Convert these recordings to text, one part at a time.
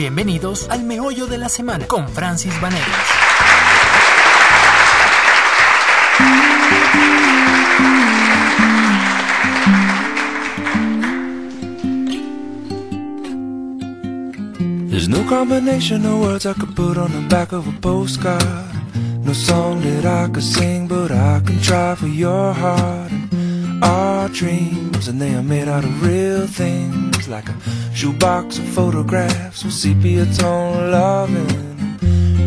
Bienvenidos al Meollo de la Semana con Francis Vanegas. There's no combination of words I could put on the back of a postcard. No song that I could sing, but I can try for your heart. And our dreams, and they are made out of real things, like a shoebox of photographs with sepia tone loving.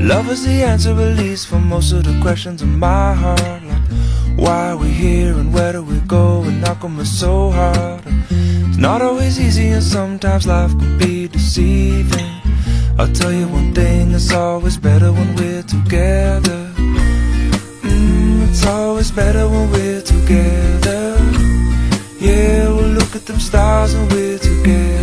Love is the answer, at least, for most of the questions in my heart. Like, why are we here and where do we go? And come it's so hard? It's not always easy, and sometimes life can be deceiving. I'll tell you one thing, it's always better when we're together. Mm, it's always better when we're together. Yeah, we'll look at them stars and we're together.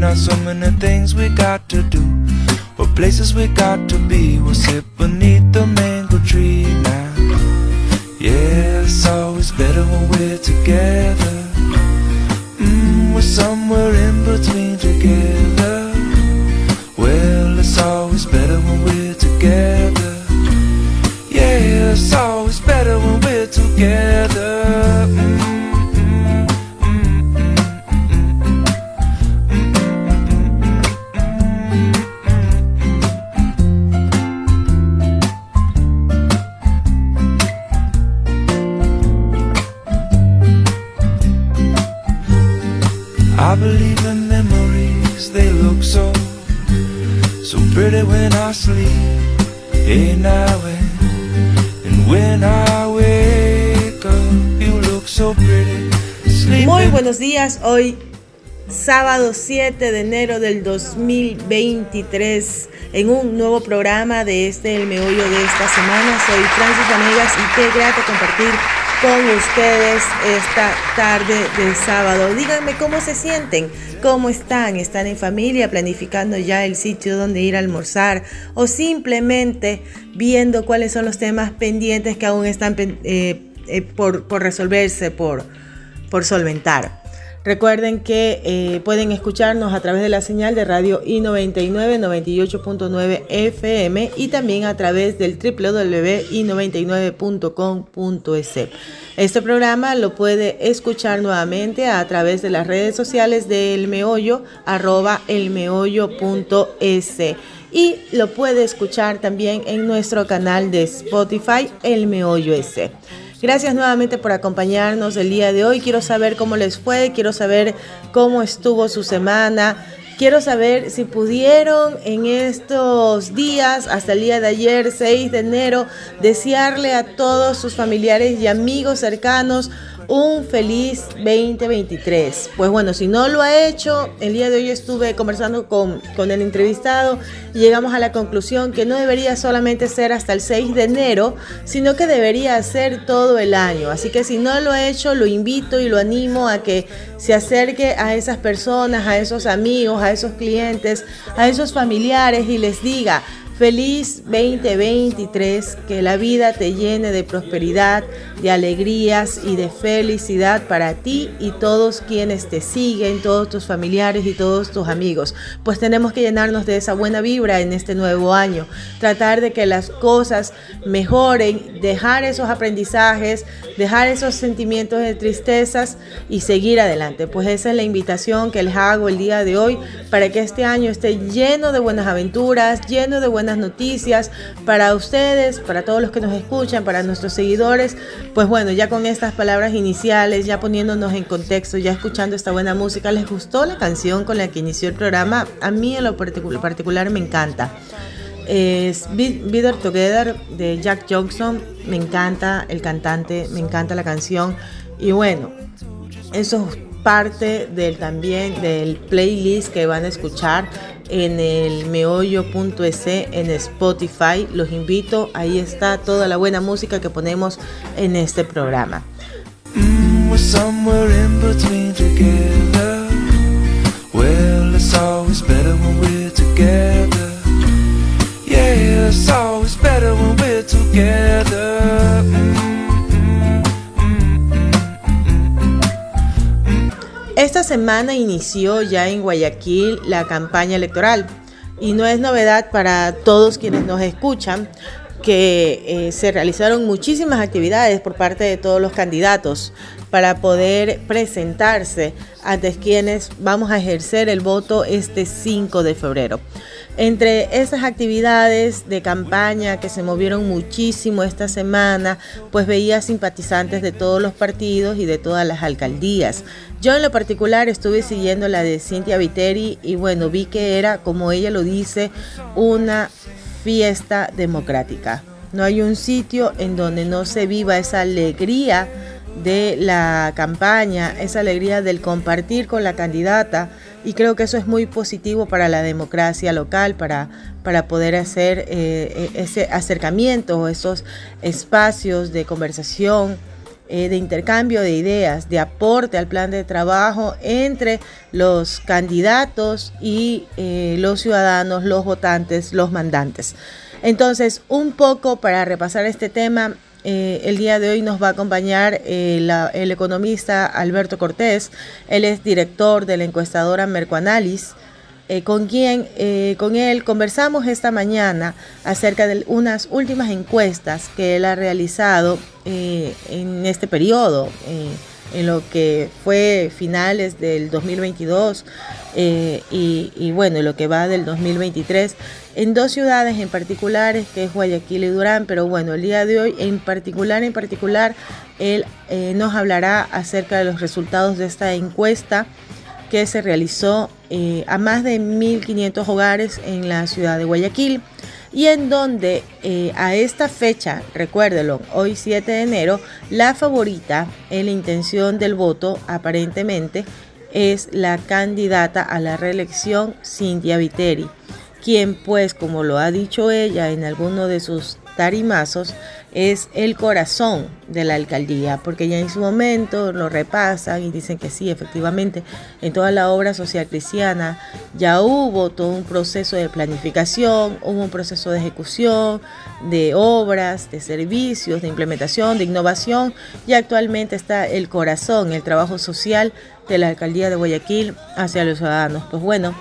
Not so many things we got to do, or places we got to be. We'll sit beneath the mango tree now. Yeah, it's always better when we're together. Mm, we're somewhere in between they look so, so pretty when I sleep. Hey now and, and when I wake up, you look so pretty. Sleeping Muy buenos días, hoy sábado 7 de enero del 2023 en un nuevo programa de este El Meollo de esta semana. Soy Francis Vanegas y qué grato compartir con ustedes esta tarde de sábado. Díganme cómo se sienten, cómo están, están en familia, planificando ya el sitio donde ir a almorzar o simplemente viendo cuáles son los temas pendientes que aún están eh, eh, por, por resolverse, por, por solventar. Recuerden que eh, pueden escucharnos a través de la señal de radio I99 98.9 FM y también a través del www.i99.com.es. Este programa lo puede escuchar nuevamente a través de las redes sociales de El Meollo, arroba elmeollo.es y lo puede escuchar también en nuestro canal de Spotify, El Meollo S. Gracias nuevamente por acompañarnos el día de hoy. Quiero saber cómo les fue, quiero saber cómo estuvo su semana. Quiero saber si pudieron en estos días, hasta el día de ayer, 6 de enero, desearle a todos sus familiares y amigos cercanos un feliz 2023. Pues bueno, si no lo ha hecho, el día de hoy estuve conversando con, con el entrevistado y llegamos a la conclusión que no debería solamente ser hasta el 6 de enero, sino que debería ser todo el año. Así que si no lo ha hecho, lo invito y lo animo a que se acerque a esas personas, a esos amigos, a esos clientes, a esos familiares y les diga, Feliz 2023, que la vida te llene de prosperidad, de alegrías y de felicidad para ti y todos quienes te siguen, todos tus familiares y todos tus amigos. Pues tenemos que llenarnos de esa buena vibra en este nuevo año, tratar de que las cosas mejoren, dejar esos aprendizajes, dejar esos sentimientos de tristezas y seguir adelante. Pues esa es la invitación que les hago el día de hoy para que este año esté lleno de buenas aventuras, lleno de buenas noticias para ustedes, para todos los que nos escuchan, para nuestros seguidores. Pues bueno, ya con estas palabras iniciales, ya poniéndonos en contexto, ya escuchando esta buena música, ¿les gustó la canción con la que inició el programa? A mí en lo particular me encanta es Bitter Together de Jack Johnson. Me encanta el cantante, me encanta la canción. Y bueno, eso es parte del también del playlist que van a escuchar en el meollo.es en Spotify. Los invito, ahí está toda la buena música que ponemos en este programa. Mm, esta semana inició ya en Guayaquil la campaña electoral y no es novedad para todos quienes nos escuchan que eh, se realizaron muchísimas actividades por parte de todos los candidatos para poder presentarse ante quienes vamos a ejercer el voto este 5 de febrero. Entre esas actividades de campaña que se movieron muchísimo esta semana, pues veía simpatizantes de todos los partidos y de todas las alcaldías. Yo en lo particular estuve siguiendo la de Cintia Viteri y bueno, vi que era, como ella lo dice, una fiesta democrática. No hay un sitio en donde no se viva esa alegría de la campaña, esa alegría del compartir con la candidata y creo que eso es muy positivo para la democracia local, para, para poder hacer eh, ese acercamiento, esos espacios de conversación, eh, de intercambio de ideas, de aporte al plan de trabajo entre los candidatos y eh, los ciudadanos, los votantes, los mandantes. Entonces, un poco para repasar este tema, eh, el día de hoy nos va a acompañar eh, el economista Alberto Cortés. Él es director de la encuestadora Mercoanalis, eh, con quien con él conversamos esta mañana acerca de unas últimas encuestas que él ha realizado en este periodo en lo que fue finales del 2022 eh, y, y, bueno, lo que va del 2023 en dos ciudades en particulares, que es Guayaquil y Durán, pero bueno, el día de hoy en particular, en particular, él eh, nos hablará acerca de los resultados de esta encuesta que se realizó eh, a más de 1.500 hogares en la ciudad de Guayaquil y en donde eh, a esta fecha, recuérdelo, hoy 7 de enero, la favorita en la intención del voto aparentemente es la candidata a la reelección Cintia Viteri, quien pues como lo ha dicho ella en alguno de sus tarimazos, es el corazón de la alcaldía, porque ya en su momento lo repasan y dicen que sí, efectivamente, en toda la obra social cristiana ya hubo todo un proceso de planificación, hubo un proceso de ejecución de obras, de servicios, de implementación, de innovación, y actualmente está el corazón, el trabajo social de la alcaldía de Guayaquil hacia los ciudadanos. Pues bueno,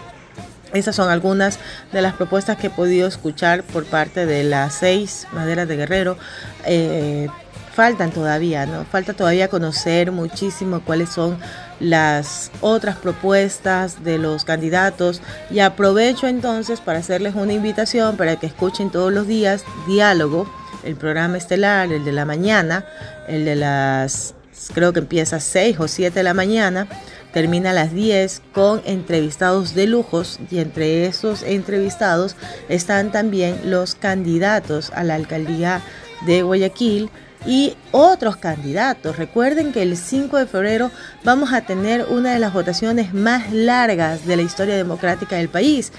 esas son algunas de las propuestas que he podido escuchar por parte de las seis maderas de Guerrero. Eh, faltan todavía, ¿no? Falta todavía conocer muchísimo cuáles son las otras propuestas de los candidatos y aprovecho entonces para hacerles una invitación para que escuchen todos los días Diálogo, el programa estelar, el de la mañana, el de las, creo que empieza a 6 o 7 de la mañana termina a las 10 con entrevistados de lujos y entre esos entrevistados están también los candidatos a la alcaldía de Guayaquil y otros candidatos. Recuerden que el 5 de febrero vamos a tener una de las votaciones más largas de la historia democrática del país,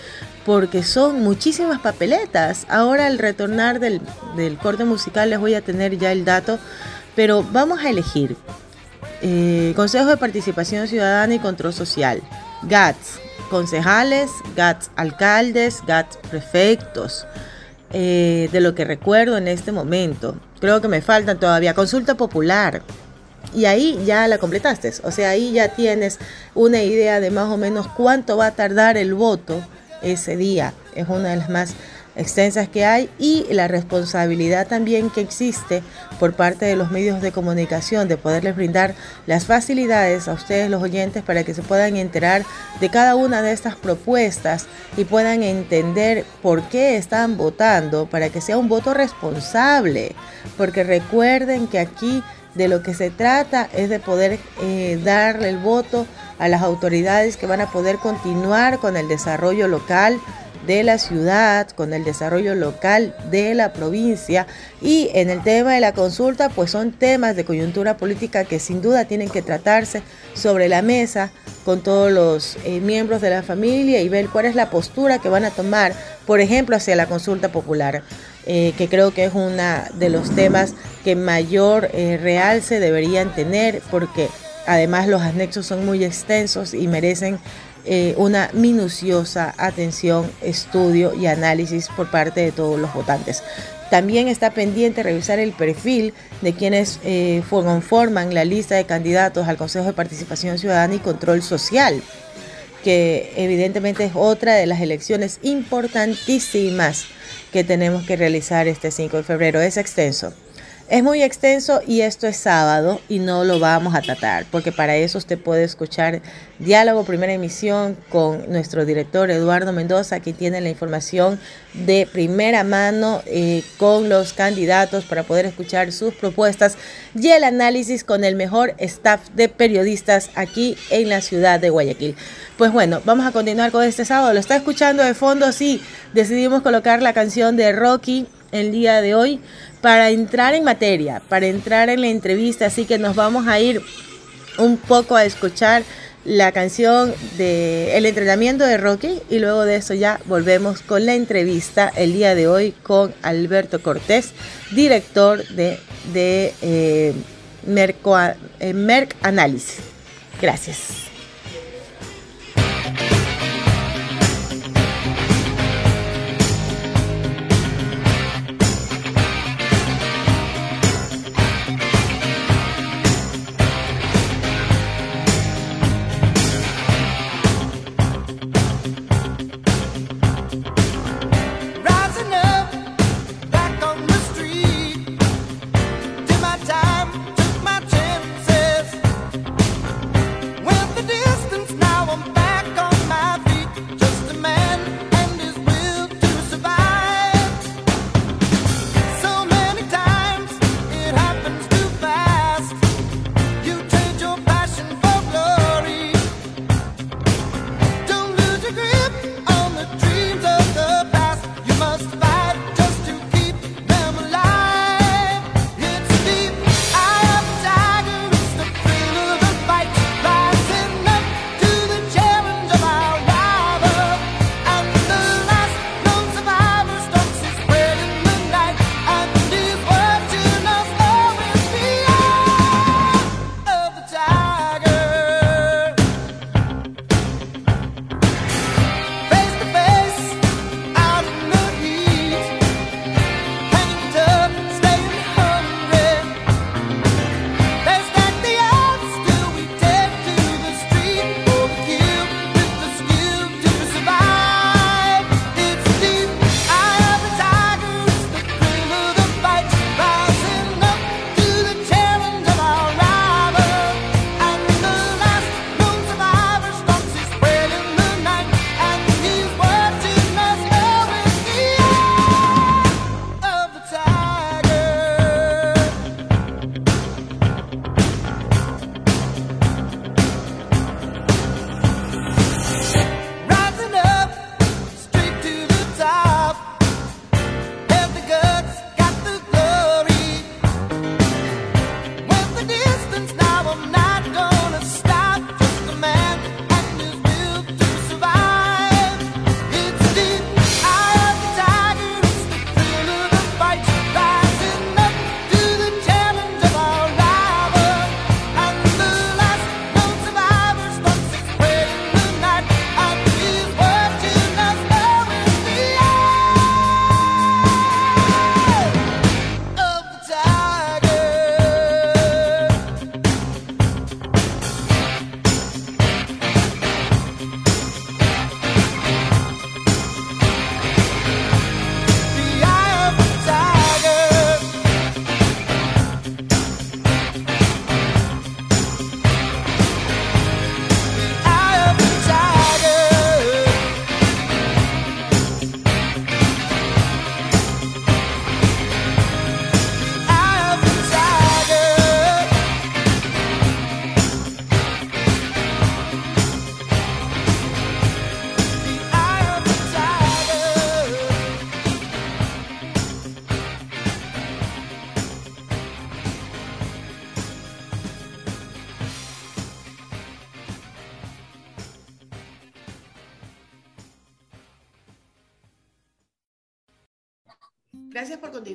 porque son muchísimas papeletas. Ahora al retornar del, del corte musical les voy a tener ya el dato, pero vamos a elegir eh, Consejo de Participación Ciudadana y Control Social, GATS, concejales, GATS alcaldes, GATS prefectos, eh, de lo que recuerdo en este momento. Creo que me faltan todavía consulta popular. Y ahí ya la completaste, o sea, ahí ya tienes una idea de más o menos cuánto va a tardar el voto ese día. Es una de las más extensas que hay y la responsabilidad también que existe por parte de los medios de comunicación de poderles brindar las facilidades a ustedes los oyentes para que se puedan enterar de cada una de estas propuestas y puedan entender por qué están votando para que sea un voto responsable. Porque recuerden que aquí de lo que se trata es de poder eh, darle el voto a las autoridades que van a poder continuar con el desarrollo local de la ciudad, con el desarrollo local de la provincia. Y en el tema de la consulta pues son temas de coyuntura política que sin duda tienen que tratarse sobre la mesa con todos los eh, miembros de la familia y ver cuál es la postura que van a tomar, por ejemplo, hacia la consulta popular, eh, que creo que es uno de los temas que mayor eh, realce deberían tener porque además los anexos son muy extensos y merecen eh, una minuciosa atención, estudio y análisis por parte de todos los votantes. También está pendiente revisar el perfil de quienes eh, conforman la lista de candidatos al Consejo de Participación Ciudadana y Control Social, que evidentemente es otra de las elecciones importantísimas que tenemos que realizar este 5 de febrero. Es extenso. Es muy extenso y esto es sábado y no lo vamos a tratar porque para eso usted puede escuchar Diálogo Primera Emisión con nuestro director Eduardo Mendoza, que tiene la información de primera mano eh, con los candidatos para poder escuchar sus propuestas y el análisis con el mejor staff de periodistas aquí en la ciudad de Guayaquil. Pues bueno, vamos a continuar con este sábado. Lo está escuchando de fondo, sí. Decidimos colocar la canción de Rocky el día de hoy para entrar en materia, para entrar en la entrevista, así que nos vamos a ir un poco a escuchar la canción de El entrenamiento de Rocky y luego de eso ya volvemos con la entrevista el día de hoy con Alberto Cortés, director de, de eh, eh. Gracias.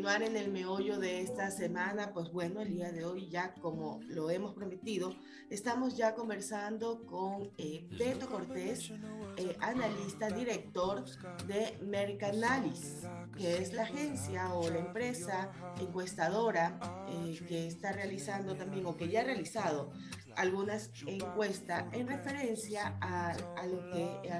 Continuar en el meollo de esta semana. Pues bueno, el día de hoy ya como lo hemos prometido, estamos ya conversando con eh, Beto Cortés, eh, analista, director de Mercanalis, que es la agencia o la empresa encuestadora eh, que está realizando también o que ya ha realizado algunas encuestas en referencia a, que,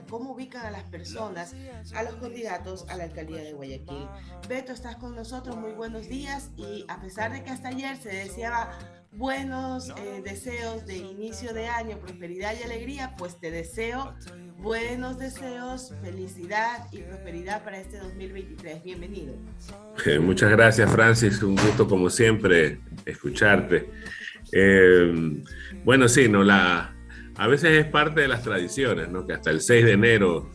cómo ubican a las personas, a los candidatos a la alcaldía de Guayaquil. Beto, estás con nosotros, muy buenos días y a pesar de que hasta ayer se deseaba buenos eh, deseos de inicio de año, prosperidad y alegría, pues te deseo buenos deseos, felicidad y prosperidad para este 2023. Bienvenido. Muchas gracias, Francis. Un gusto, como siempre, escucharte. Eh, bueno, sí, no, la, a veces es parte de las tradiciones, ¿no? Que hasta el 6 de enero,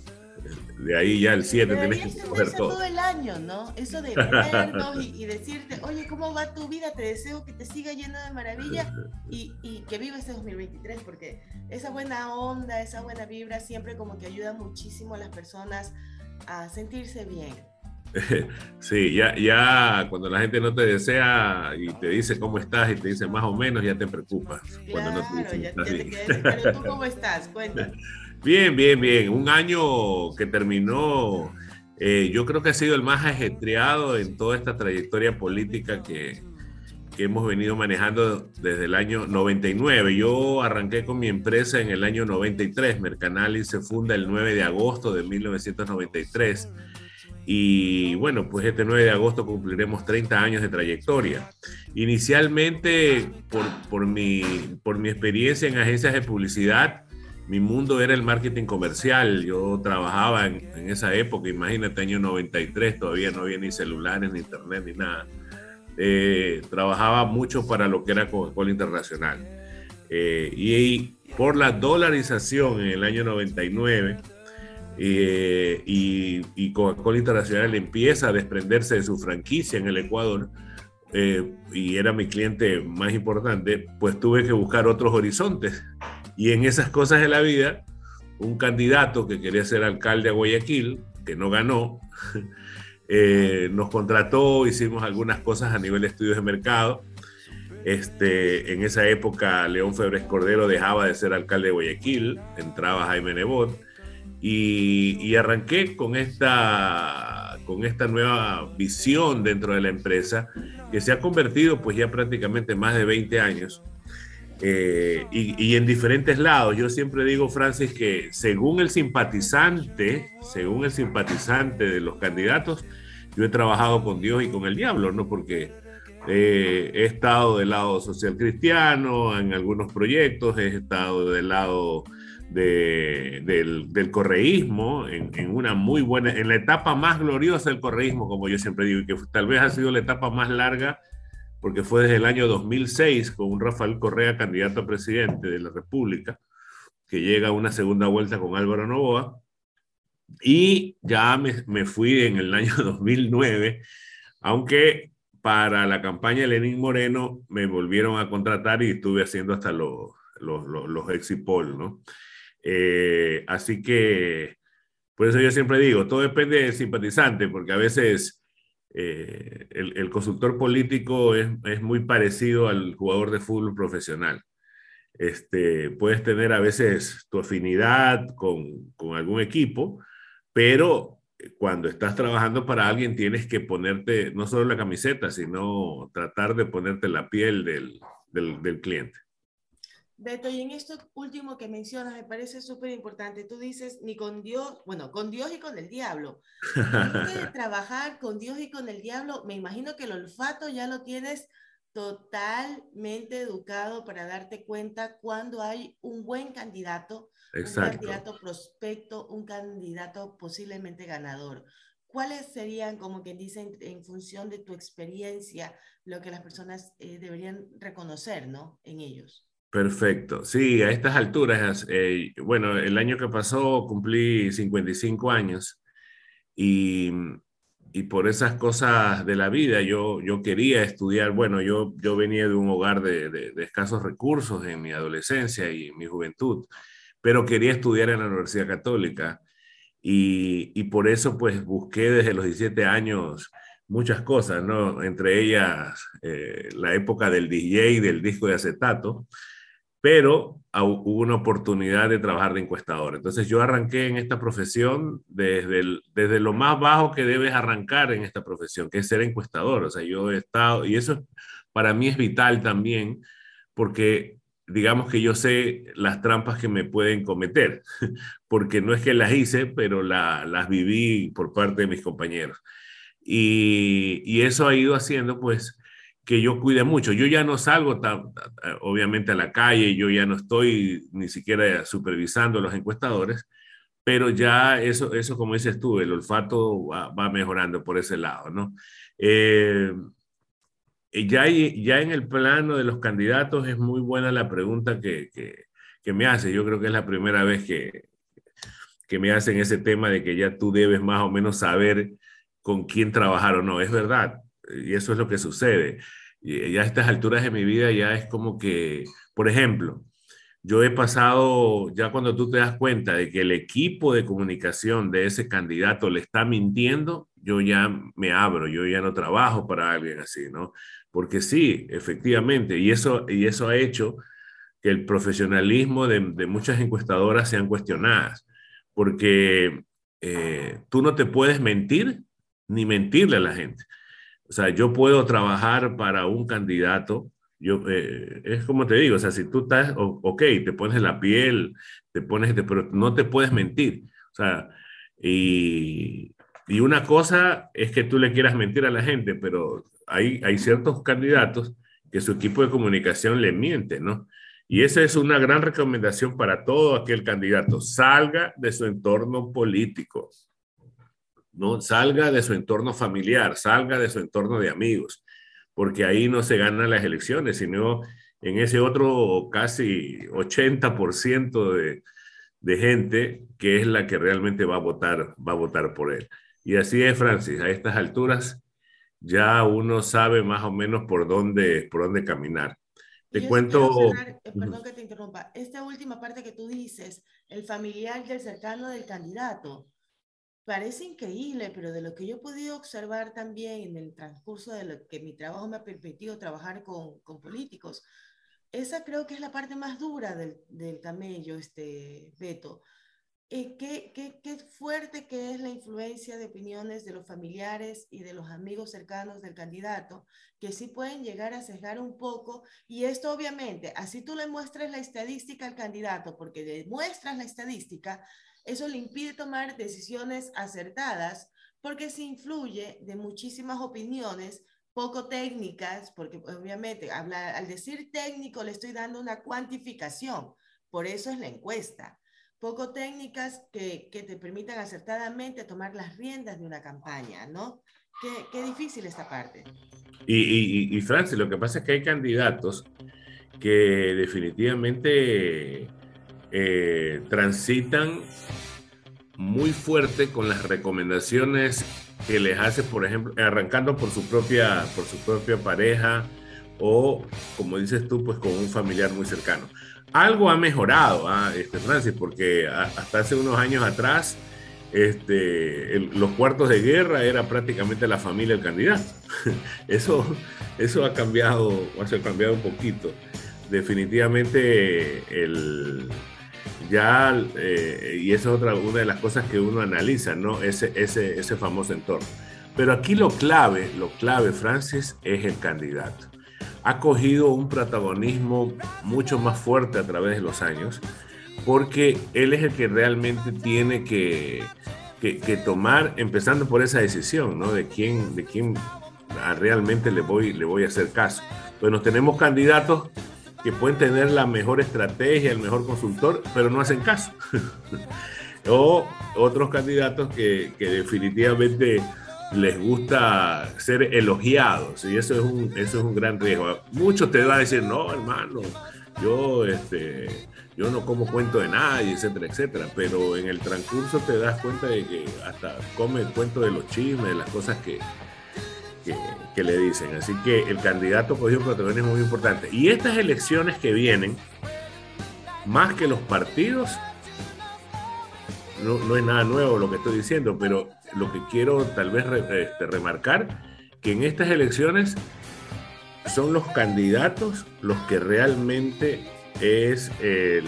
de ahí ya el 7 tenés que coger todo. todo el año, ¿no? Eso de vernos y, decirte, oye, ¿cómo va tu vida? Te deseo que te siga lleno de maravilla y, y que viva este 2023, porque esa buena onda, esa buena vibra siempre como que ayuda muchísimo a las personas a sentirse bien. Sí, ya, ya cuando la gente no te desea y te dice cómo estás y te dice más o menos, ya te preocupas. Claro, ya, te pero tú cómo estás, cuéntame. Bien, bien, bien. Un año que terminó, eh, yo creo que ha sido el más ajetreado en toda esta trayectoria política que, que hemos venido manejando desde el año 99. Yo arranqué con mi empresa en el año 93. Mercanalis se funda el 9 de agosto de 1993 y bueno, pues este 9 de agosto cumpliremos 30 años de trayectoria. Inicialmente, por, por, mi, por mi experiencia en agencias de publicidad, mi mundo era el marketing comercial. Yo trabajaba en, en, esa época, imagínate, año 93, todavía no había ni celulares, ni internet, ni nada. Eh, trabajaba mucho para lo que era Coca-Cola Internacional. Eh, y por la dolarización en el año 99, eh, y, Coca-Cola Internacional empieza a desprenderse de su franquicia en el Ecuador, eh, y era mi cliente más importante, pues tuve que buscar otros horizontes. Y en esas cosas de la vida, un candidato que quería ser alcalde a Guayaquil, que no ganó, eh, nos contrató, hicimos algunas cosas a nivel de estudios de mercado. Este, en esa época, León Febres Cordero dejaba de ser alcalde de Guayaquil, entraba Jaime Nebot y, arranqué con esta, con esta nueva visión dentro de la empresa que se ha convertido pues ya prácticamente más de 20 años eh, y, en diferentes lados. Yo siempre digo, Francis, que según el simpatizante, según el simpatizante de los candidatos, yo he trabajado con Dios y con el diablo, ¿no? Porque eh, he estado del lado social cristiano en algunos proyectos, he estado del lado del, correísmo en, una muy buena, en la etapa más gloriosa del correísmo, como yo siempre digo, y que tal vez ha sido la etapa más larga, porque fue desde el año 2006 con un Rafael Correa, candidato a presidente de la República, que llega a una segunda vuelta con Álvaro Novoa, y ya me, me fui en el año 2009, aunque para la campaña de Lenín Moreno me volvieron a contratar y estuve haciendo hasta los, los, los, los ¿no? Eh, así que, por eso yo siempre digo, todo depende del simpatizante, porque a veces eh, el, consultor político es, muy parecido al jugador de fútbol profesional. Este, puedes tener a veces tu afinidad con, con algún equipo, pero cuando estás trabajando para alguien tienes que ponerte no solo la camiseta, sino tratar de ponerte la piel del cliente. Beto, y en esto último que mencionas me parece súper importante. Tú dices, ni con Dios, bueno, con Dios y con el diablo. trabajar con Dios y con el diablo, me imagino que el olfato ya lo tienes totalmente educado para darte cuenta cuando hay un buen candidato, un candidato prospecto, un candidato posiblemente ganador. ¿Cuáles serían, como que dicen, en función de tu experiencia, lo que las personas eh, deberían reconocer, ¿no? En ellos. Perfecto. Sí, a estas alturas, eh, bueno, el año que pasó cumplí 55 años y, y, por esas cosas de la vida yo, yo quería estudiar, bueno, yo, yo venía de un hogar de, de, escasos recursos en mi adolescencia y mi juventud, pero quería estudiar en la Universidad Católica y, y por eso pues busqué desde los 17 años muchas cosas, ¿no? Entre ellas eh, la época del DJ, del disco de acetato, pero hubo una oportunidad de trabajar de encuestador. Entonces yo arranqué en esta profesión desde, desde lo más bajo que debes arrancar en esta profesión, que es ser encuestador. O sea, yo he estado, y eso para mí es vital también, porque digamos que yo sé las trampas que me pueden cometer, porque no es que las hice, pero las viví por parte de mis compañeros. Y, y, eso ha ido haciendo pues que yo cuide mucho. Yo ya no salgo tan, obviamente a la calle, yo ya no estoy ni siquiera supervisando los encuestadores, pero ya eso, eso como dices tú, el olfato va, mejorando por ese lado, ¿no? Eh, ya, ya en el plano de los candidatos es muy buena la pregunta que, que, que me hace. Yo creo que es la primera vez que, que me hacen ese tema de que ya tú debes más o menos saber con quién trabajar o no. Es verdad, y eso es lo que sucede. Y ya a estas alturas de mi vida ya es como que, por ejemplo, yo he pasado, ya cuando tú te das cuenta de que el equipo de comunicación de ese candidato le está mintiendo, yo ya me abro, yo ya no trabajo para alguien así, ¿no? Porque sí, efectivamente, y eso, y eso ha hecho que el profesionalismo de, muchas encuestadoras sean cuestionadas, porque eh, tú no te puedes mentir ni mentirle a la gente. O sea, yo puedo trabajar para un candidato, yo, eh, es como te digo, o sea, si tú estás, ok, te pones la piel, te pones, pero no te puedes mentir. O sea, y, y, una cosa es que tú le quieras mentir a la gente, pero hay, hay ciertos candidatos que su equipo de comunicación le miente, ¿no? Y esa es una gran recomendación para todo aquel candidato. Salga de su entorno político. ¿No? Salga de su entorno familiar, salga de su entorno de amigos, porque ahí no se ganan las elecciones, sino en ese otro casi 80% de, de gente que es la que realmente va a votar, va a votar por él. Y así es, Francis, a estas alturas ya uno sabe más o menos por dónde, por dónde caminar. Te cuento... Eh, perdón que te interrumpa. Esta última parte que tú dices, el familiar y el cercano del candidato, parece increíble, pero de lo que yo he podido observar también en el transcurso de lo que mi trabajo me ha permitido trabajar con, con políticos, esa creo que es la parte más dura del, del camello, este Beto. Eh, qué, qué, qué, fuerte que es la influencia de opiniones de los familiares y de los amigos cercanos del candidato, que sí pueden llegar a sesgar un poco. Y esto obviamente, así tú le muestres la estadística al candidato, porque le muestras la estadística, eso le impide tomar decisiones acertadas porque se influye de muchísimas opiniones poco técnicas, porque obviamente al decir técnico le estoy dando una cuantificación, por eso es la encuesta. Poco técnicas que, que te permitan acertadamente tomar las riendas de una campaña, ¿no? Qué, qué difícil esta parte. Y, y, y Francis, lo que pasa es que hay candidatos que definitivamente eh, transitan muy fuerte con las recomendaciones que les hace, por ejemplo, arrancando por su propia, por su propia pareja o, como dices tú, pues con un familiar muy cercano. Algo ha mejorado, ¿ah? este, Francis, porque hasta hace unos años atrás, este, los cuartos de guerra era prácticamente la familia del candidato. Eso, eso ha cambiado, ha cambiado un poquito. Definitivamente el, ya, eh, y esa es otra, una de las cosas que uno analiza, ¿no? Ese, ese, ese famoso entorno. Pero aquí lo clave, lo clave, Francis, es el candidato. Ha cogido un protagonismo mucho más fuerte a través de los años, porque él es el que realmente tiene que, que, que tomar, empezando por esa decisión, ¿no? De quién, de quién realmente le voy, le voy a hacer caso. Bueno, tenemos candidatos que pueden tener la mejor estrategia, el mejor consultor, pero no hacen caso. o otros candidatos que, que, definitivamente les gusta ser elogiados y eso es un, eso es un gran riesgo. Muchos te van a decir, no, hermano, yo, este, yo no como cuento de nadie, etcétera, etcétera, pero en el transcurso te das cuenta de que hasta come cuento de los chismes, de las cosas que, que, le dicen. Así que el candidato cogió un protagonismo muy importante. Y estas elecciones que vienen, más que los partidos, no, no, es nada nuevo lo que estoy diciendo, pero lo que quiero tal vez este, remarcar que en estas elecciones son los candidatos los que realmente es el,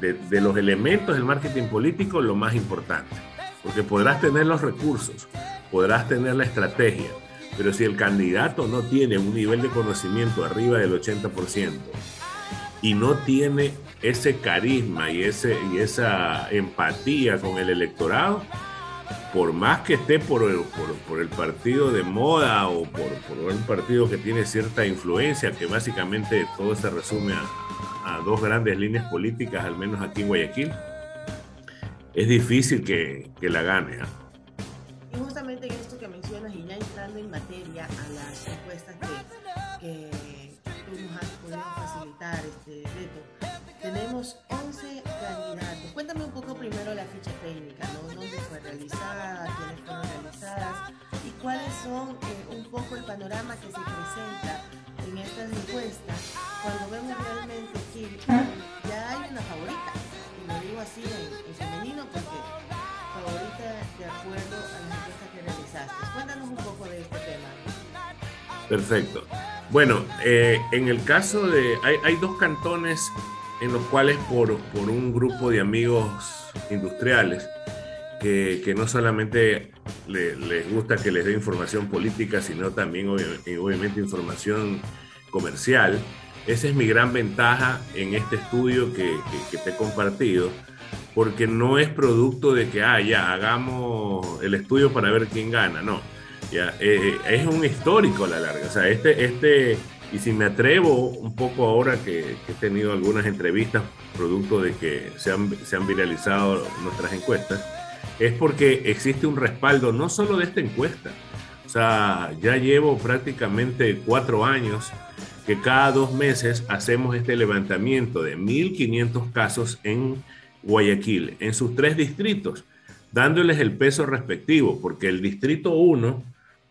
de, los elementos del marketing político lo más importante. Porque podrás tener los recursos, podrás tener la estrategia, pero si el candidato no tiene un nivel de conocimiento arriba del 80% y no tiene ese carisma y, ese, y esa empatía con el electorado, por más que esté por el, por, el partido de moda o por, por, un partido que tiene cierta influencia, que básicamente todo se resume a, a dos grandes líneas políticas, al menos aquí en Guayaquil, es difícil que, que la gane. ¿ah? Y justamente en esto que entrando en materia a las encuestas que, que tú nos has podido facilitar, este, Beto, tenemos 11 candidatos. Cuéntame un poco primero la ficha técnica, ¿no? ¿Dónde fue realizada? ¿Quiénes fueron realizadas? ¿Y cuáles son eh, un poco el panorama que se presenta en estas encuestas cuando vemos realmente que ya hay una favorita? Y lo digo así en, femenino porque favorita de acuerdo a las encuestas que realizaste. Cuéntanos un poco de este tema. Perfecto. Bueno, eh, en el caso de... Hay, hay dos cantones en los cuales por, por un grupo de amigos industriales que, que no solamente les gusta que les dé información política, sino también obviamente, información comercial. Esa es mi gran ventaja en este estudio que, que, te he compartido, porque no es producto de que, ah, ya, hagamos el estudio para ver quién gana, no. Ya, eh, es un histórico a la larga. O sea, este, este, y si me atrevo un poco ahora que, he tenido algunas entrevistas producto de que se han, se han viralizado nuestras encuestas, es porque existe un respaldo no solo de esta encuesta, o sea, ya llevo prácticamente cuatro años que cada dos meses hacemos este levantamiento de 1.500 casos en Guayaquil, en sus tres distritos, dándoles el peso respectivo, porque el distrito 1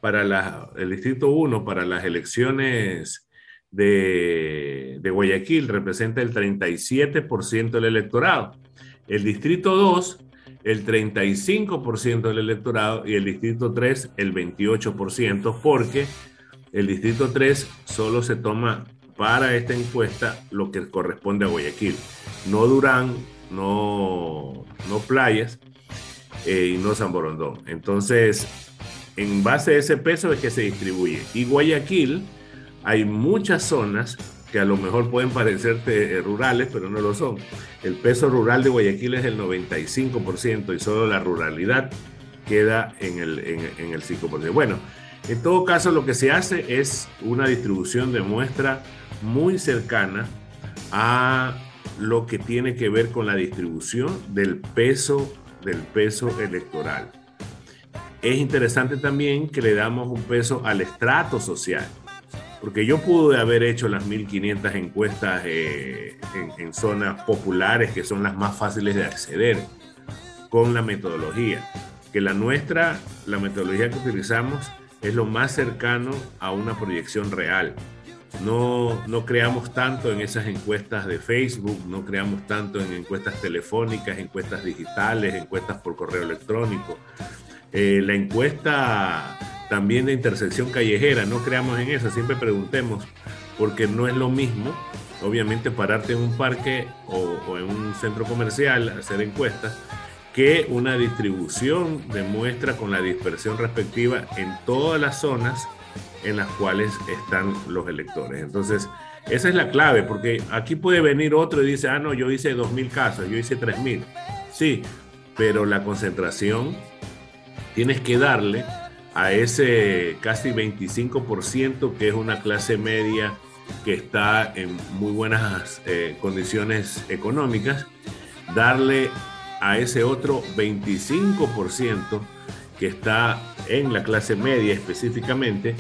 para la, el distrito 1 para las elecciones de, Guayaquil representa el 37% del electorado. El distrito 2, el 35% del electorado y el distrito 3, el 28%, porque el distrito 3 solo se toma para esta encuesta lo que corresponde a Guayaquil. No Durán, no, no Playas eh, y no San Borondón. Entonces, en base a ese peso es que se distribuye. Y Guayaquil hay muchas zonas que a lo mejor pueden parecerte eh, rurales, pero no lo son. El peso rural de Guayaquil es el 95% y solo la ruralidad queda en el, en, el 5%. Bueno, en todo caso lo que se hace es una distribución de muestra muy cercana a lo que tiene que ver con la distribución del peso del peso electoral. Es interesante también que le damos un peso al estrato social. Porque yo pude haber hecho las 1500 encuestas eh, en, zonas populares que son las más fáciles de acceder con la metodología. Que la nuestra, la metodología que utilizamos, es lo más cercano a una proyección real. No, no creamos tanto en esas encuestas de Facebook, no creamos tanto en encuestas telefónicas, encuestas digitales, encuestas por correo electrónico. Eh, la encuesta también de intersección callejera, no creamos en eso, siempre preguntemos, porque no es lo mismo, obviamente, pararte en un parque o, en un centro comercial, hacer encuestas, que una distribución de muestra con la dispersión respectiva en todas las zonas en las cuales están los electores. Entonces, esa es la clave, porque aquí puede venir otro y dice, ah, no, yo hice 2.000 casos, yo hice 3.000. Sí, pero la concentración tienes que darle a ese casi 25% que es una clase media que está en muy buenas eh, condiciones económicas, darle a ese otro 25% que está en la clase media específicamente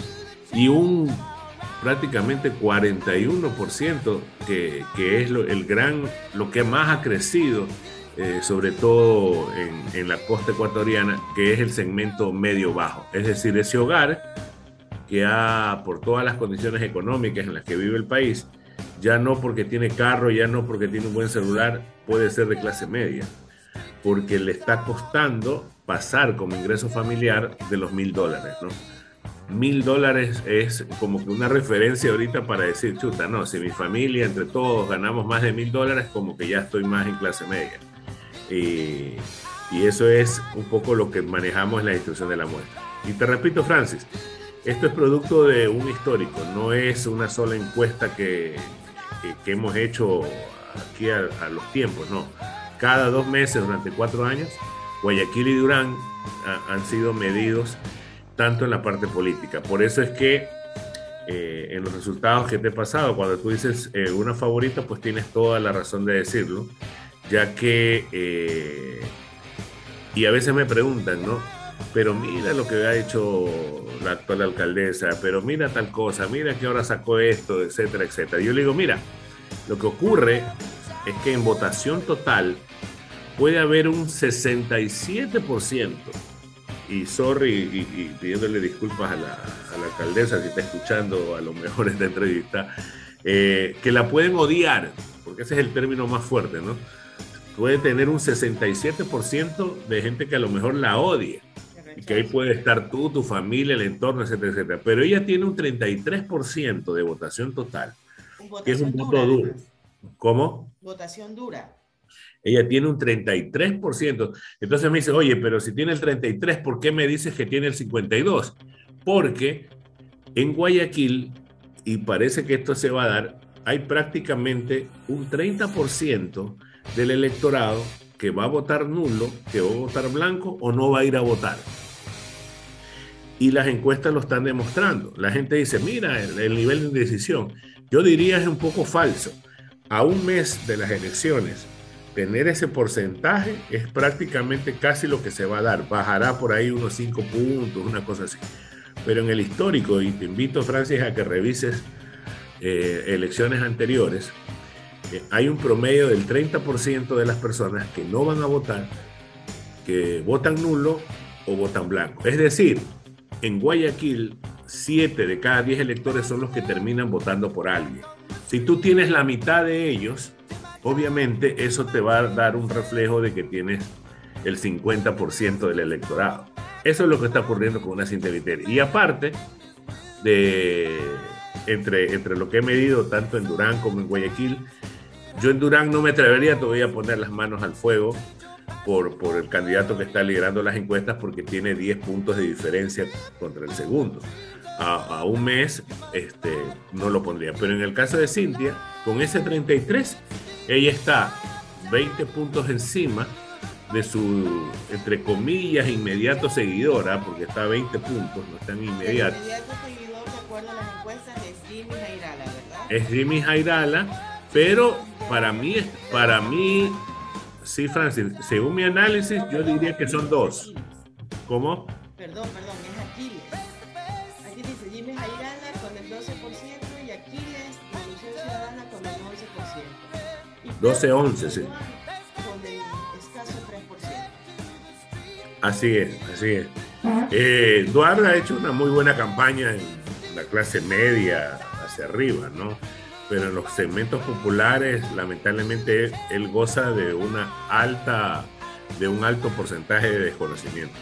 y un prácticamente 41% que, que es lo, el gran, lo que más ha crecido eh, sobre todo en, la costa ecuatoriana, que es el segmento medio-bajo. Es decir, ese hogar que ha, por todas las condiciones económicas en las que vive el país, ya no porque tiene carro, ya no porque tiene un buen celular, puede ser de clase media, porque le está costando pasar como ingreso familiar de los mil dólares, ¿no? mil dólares es como que una referencia ahorita para decir, chuta, no, si mi familia, entre todos, ganamos más de mil dólares, como que ya estoy más en clase media. Y, y eso es un poco lo que manejamos en la institución de la muestra. Y te repito, Francis, esto es producto de un histórico, no es una sola encuesta que, que, hemos hecho aquí a, a, los tiempos, no. Cada dos meses durante cuatro años, Guayaquil y Durán han sido medidos tanto en la parte política. Por eso es que eh, en los resultados que te he pasado, cuando tú dices eh, una favorita, pues tienes toda la razón de decirlo, ya que, eh, y a veces me preguntan, ¿no? Pero mira lo que ha hecho la actual alcaldesa, pero mira tal cosa, mira que ahora sacó esto, etcétera, etcétera. Yo le digo, mira, lo que ocurre es que en votación total puede haber un 67% y sorry y, pidiéndole disculpas a la, a la, alcaldesa si está escuchando a lo mejor esta entrevista, eh, que la pueden odiar, porque ese es el término más fuerte, ¿no? Puede tener un 67% de gente que a lo mejor la odia. Y que ahí puede estar tú, tu familia, el entorno, etcétera, etcétera. Pero ella tiene un 33% de votación total, que es un voto duro. ¿Cómo? Votación dura ella tiene un 33%. Entonces me dice, oye, pero si tiene el 33, ¿por qué me dices que tiene el 52? Porque en Guayaquil, y parece que esto se va a dar, hay prácticamente un 30% del electorado que va a votar nulo, que va a votar blanco o no va a ir a votar. Y las encuestas lo están demostrando. La gente dice, mira, el, el nivel de indecisión. Yo diría es un poco falso. A un mes de las elecciones, tener ese porcentaje es prácticamente casi lo que se va a dar. Bajará por ahí unos 5 puntos, una cosa así. Pero en el histórico, y te invito, Francis, a que revises eh, elecciones anteriores, eh, hay un promedio del 30% de las personas que no van a votar, que votan nulo o votan blanco. Es decir, en Guayaquil, 7 de cada 10 electores son los que terminan votando por alguien. Si tú tienes la mitad de ellos, obviamente eso te va a dar un reflejo de que tienes el 50% del electorado. Eso es lo que está ocurriendo con una cinta Y aparte de entre, entre lo que he medido tanto en Durán como en Guayaquil, yo en Durán no me atrevería todavía a poner las manos al fuego por, por el candidato que está liderando las encuestas porque tiene 10 puntos de diferencia contra el segundo. A, a, un mes este, no lo pondría. Pero en el caso de Cintia, con ese 33, ella está 20 puntos encima de su, entre comillas, inmediato seguidora, porque está a 20 puntos, no está en inmediato. El inmediato seguidor, de acuerdo a las encuestas, es Jimmy Jairala, ¿verdad? Es Jimmy Jairala, pero para mí, para mí, sí, Francis, según mi análisis, yo diría que son dos. ¿Cómo? Perdón, perdón, 12-11, sí. Así es, así es. Eh, Eduardo ha hecho una muy buena campaña en la clase media hacia arriba, ¿no? Pero en los segmentos populares, lamentablemente, él goza de una alta, de un alto porcentaje de desconocimiento.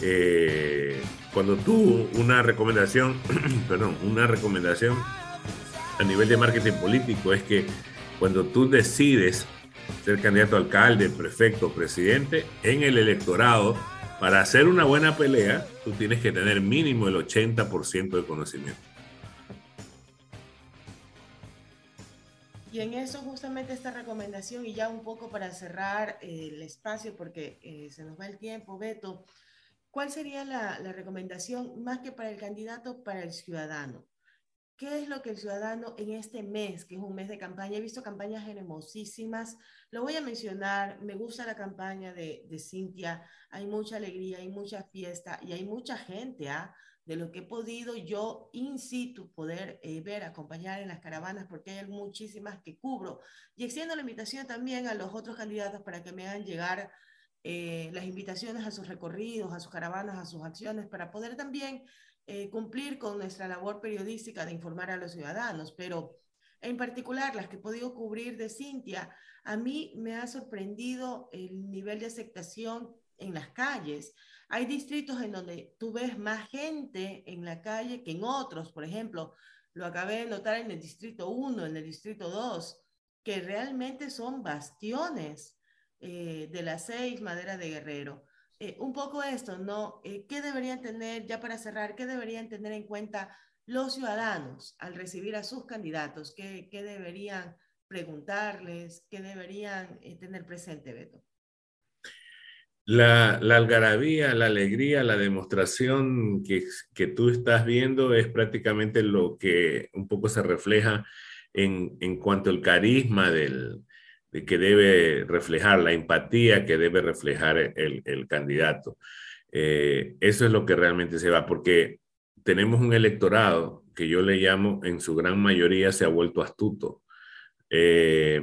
Eh, cuando tú una recomendación, perdón, una recomendación a nivel de marketing político es que cuando tú decides ser candidato a alcalde, prefecto, presidente, en el electorado, para hacer una buena pelea, tú tienes que tener mínimo el 80% de conocimiento. Y en eso justamente esta recomendación, y ya un poco para cerrar eh, el espacio, porque eh, se nos va el tiempo, Beto, ¿cuál sería la, la recomendación más que para el candidato, para el ciudadano? ¿Qué es lo que el ciudadano en este mes, que es un mes de campaña, he visto campañas hermosísimas, lo voy a mencionar, me gusta la campaña de, de Cintia, hay mucha alegría, hay mucha fiesta y hay mucha gente, ¿ah? de lo que he podido yo in situ poder eh, ver, acompañar en las caravanas, porque hay muchísimas que cubro. Y extiendo la invitación también a los otros candidatos para que me hagan llegar eh, las invitaciones a sus recorridos, a sus caravanas, a sus acciones, para poder también eh, cumplir con nuestra labor periodística de informar a los ciudadanos, pero en particular las que he podido cubrir de Cintia, a mí me ha sorprendido el nivel de aceptación en las calles. Hay distritos en donde tú ves más gente en la calle que en otros. Por ejemplo, lo acabé de notar en el distrito 1, en el distrito 2, que realmente son bastiones eh, de las seis maderas de Guerrero. Eh, un poco esto, ¿no? Eh, ¿Qué deberían tener, ya para cerrar, qué deberían tener en cuenta los ciudadanos al recibir a sus candidatos? ¿Qué, qué deberían preguntarles? ¿Qué deberían tener presente, Beto? La, la, algarabía, la alegría, la demostración que, tú estás viendo es prácticamente lo que un poco se refleja en, en cuanto al carisma del, de que debe reflejar, la empatía que debe reflejar el, el candidato. Eh, eso es lo que realmente se va, porque tenemos un electorado que yo le llamo, en su gran mayoría, se ha vuelto astuto. Eh,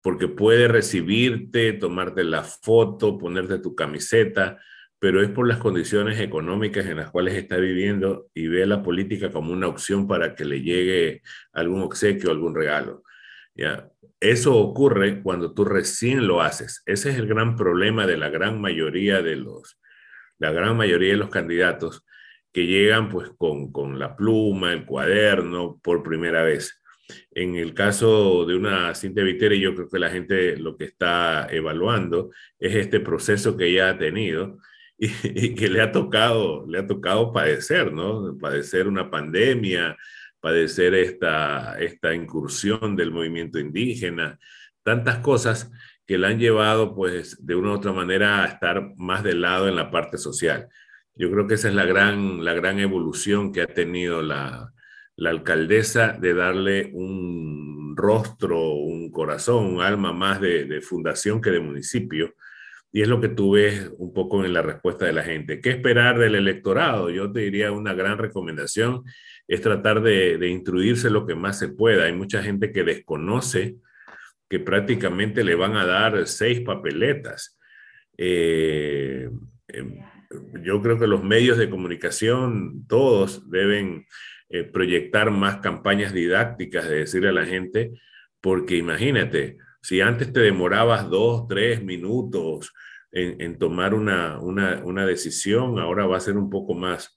porque puede recibirte, tomarte la foto, ponerte tu camiseta, pero es por las condiciones económicas en las cuales está viviendo y ve la política como una opción para que le llegue algún obsequio, algún regalo. ¿Ya? Eso ocurre cuando tú recién lo haces. Ese es el gran problema de la gran mayoría de los, la gran mayoría de los candidatos que llegan pues con, con la pluma, el cuaderno por primera vez. En el caso de una Cintia Viteri, yo creo que la gente lo que está evaluando es este proceso que ella ha tenido y, que le ha tocado, le ha tocado padecer, ¿no? Padecer una pandemia, padecer esta, esta incursión del movimiento indígena, tantas cosas que la han llevado, pues, de una u otra manera a estar más del lado en la parte social. Yo creo que esa es la gran, la gran evolución que ha tenido la, la alcaldesa de darle un rostro, un corazón, un alma más de, fundación que de municipio. Y es lo que tú ves un poco en la respuesta de la gente. ¿Qué esperar del electorado? Yo te diría una gran recomendación es tratar de, de instruirse lo que más se pueda. Hay mucha gente que desconoce que prácticamente le van a dar seis papeletas. Eh, em, yo creo que los medios de comunicación, todos deben eh, proyectar más campañas didácticas de decirle a la gente, porque imagínate, si antes te demorabas dos, tres minutos en, tomar una, una, decisión, ahora va a ser un poco más.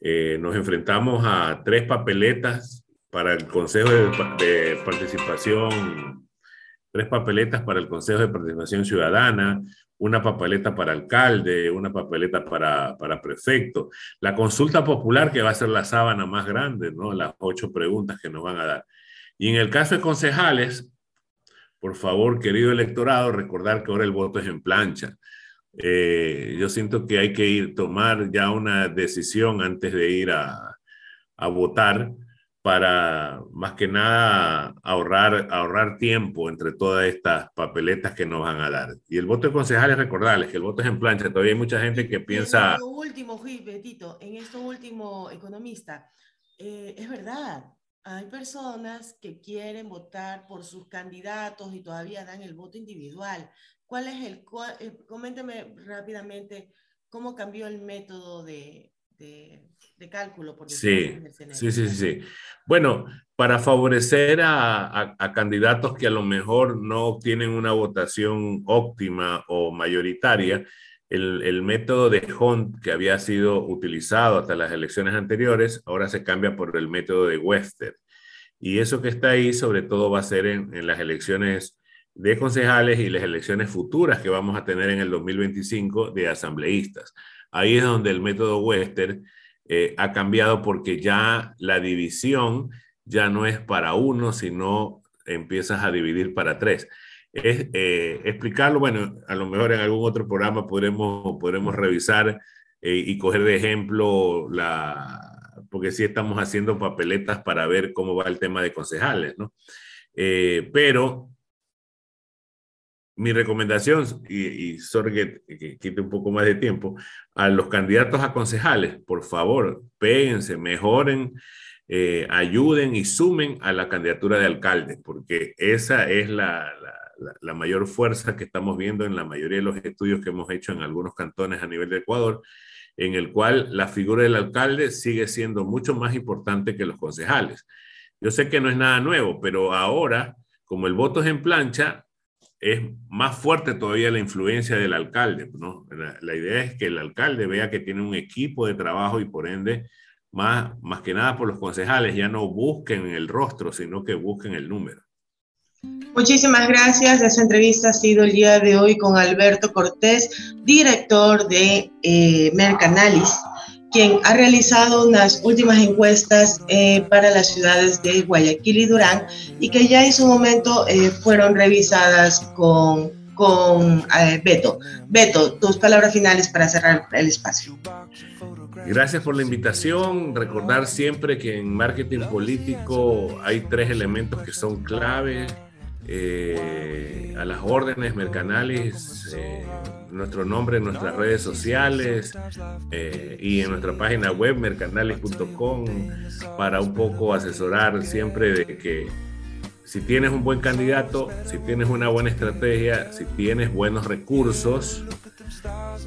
Eh, nos enfrentamos a tres papeletas para el Consejo de Participación, tres papeletas para el Consejo de Participación Ciudadana, una papeleta para alcalde, una papeleta para, para, prefecto. La consulta popular que va a ser la sábana más grande, ¿no? Las ocho preguntas que nos van a dar. Y en el caso de concejales, por favor, querido electorado, recordar que ahora el voto es en plancha. Eh, yo siento que hay que ir, tomar ya una decisión antes de ir a, a votar para más que nada ahorrar, ahorrar tiempo entre todas estas papeletas que nos van a dar. Y el voto de concejales, recordarles que el voto es en plancha. Todavía hay mucha gente que piensa... En esto último, Betito, en esto último, economista, eh, es verdad, hay personas que quieren votar por sus candidatos y todavía dan el voto individual. ¿Cuál es el... Eh, coménteme rápidamente cómo cambió el método de, de, cálculo, por sí, sí, sí, sí. Bueno, para favorecer a, a, candidatos que a lo mejor no obtienen una votación óptima o mayoritaria, el, el, método de Hunt que había sido utilizado hasta las elecciones anteriores, ahora se cambia por el método de Wester. Y eso que está ahí sobre todo va a ser en, en las elecciones de concejales y las elecciones futuras que vamos a tener en el 2025 de asambleístas. Ahí es donde el método Wester eh, ha cambiado porque ya la división ya no es para uno, sino empiezas a dividir para tres. Es, eh, explicarlo, bueno, a lo mejor en algún otro programa podremos, podremos revisar eh, y coger de ejemplo la, porque sí estamos haciendo papeletas para ver cómo va el tema de concejales, ¿no? pero mi recomendación, y, y sorry que, quite un poco más de tiempo, a los candidatos a concejales, por favor, péguense, mejoren, eh, ayuden y sumen a la candidatura de alcalde, porque esa es la, la, la, mayor fuerza que estamos viendo en la mayoría de los estudios que hemos hecho en algunos cantones a nivel de Ecuador, en el cual la figura del alcalde sigue siendo mucho más importante que los concejales. Yo sé que no es nada nuevo, pero ahora, como el voto es en plancha, es más fuerte todavía la influencia del alcalde. ¿no? La, idea es que el alcalde vea que tiene un equipo de trabajo y por ende, más, más que nada por los concejales, ya no busquen el rostro, sino que busquen el número. Muchísimas gracias. Esa entrevista ha sido el día de hoy con Alberto Cortés, director de eh, Mercanalis quien ha realizado unas últimas encuestas eh, para las ciudades de Guayaquil y Durán y que ya en su momento eh, fueron revisadas con, con eh, Beto. Beto, tus palabras finales para cerrar el espacio. Gracias por la invitación. Recordar siempre que en marketing político hay tres elementos que son clave. a las órdenes mercanales nuestro nombre en nuestras redes sociales eh, y en nuestra página web mercanales.com para un poco asesorar siempre de que si tienes un buen candidato, si tienes una buena estrategia, si tienes buenos recursos,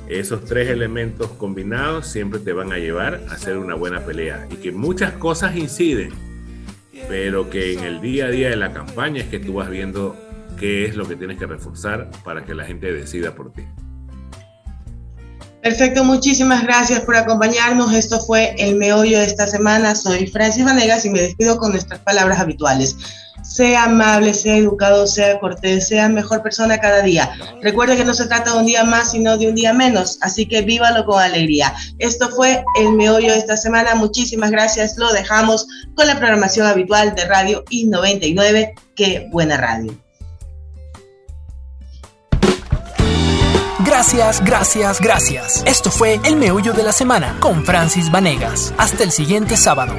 esos tres elementos combinados siempre te van a llevar a hacer una buena pelea y que muchas cosas inciden, pero que en el día a día de la campaña es que tú vas viendo qué es lo que tienes que reforzar para que la gente decida por ti. Perfecto, muchísimas gracias por acompañarnos. Esto fue el meollo de esta semana. Soy Francis Vanegas y me despido con nuestras palabras habituales. Sea amable, sea educado, sea cortés, sea mejor persona cada día. Recuerde que no se trata de un día más, sino de un día menos, así que vívalo con alegría. Esto fue el meollo de esta semana. Muchísimas gracias. Lo dejamos con la programación habitual de Radio I99. Qué buena radio. Gracias, gracias, gracias. Esto fue El Meollo de la Semana con Francis Vanegas. Hasta el siguiente sábado.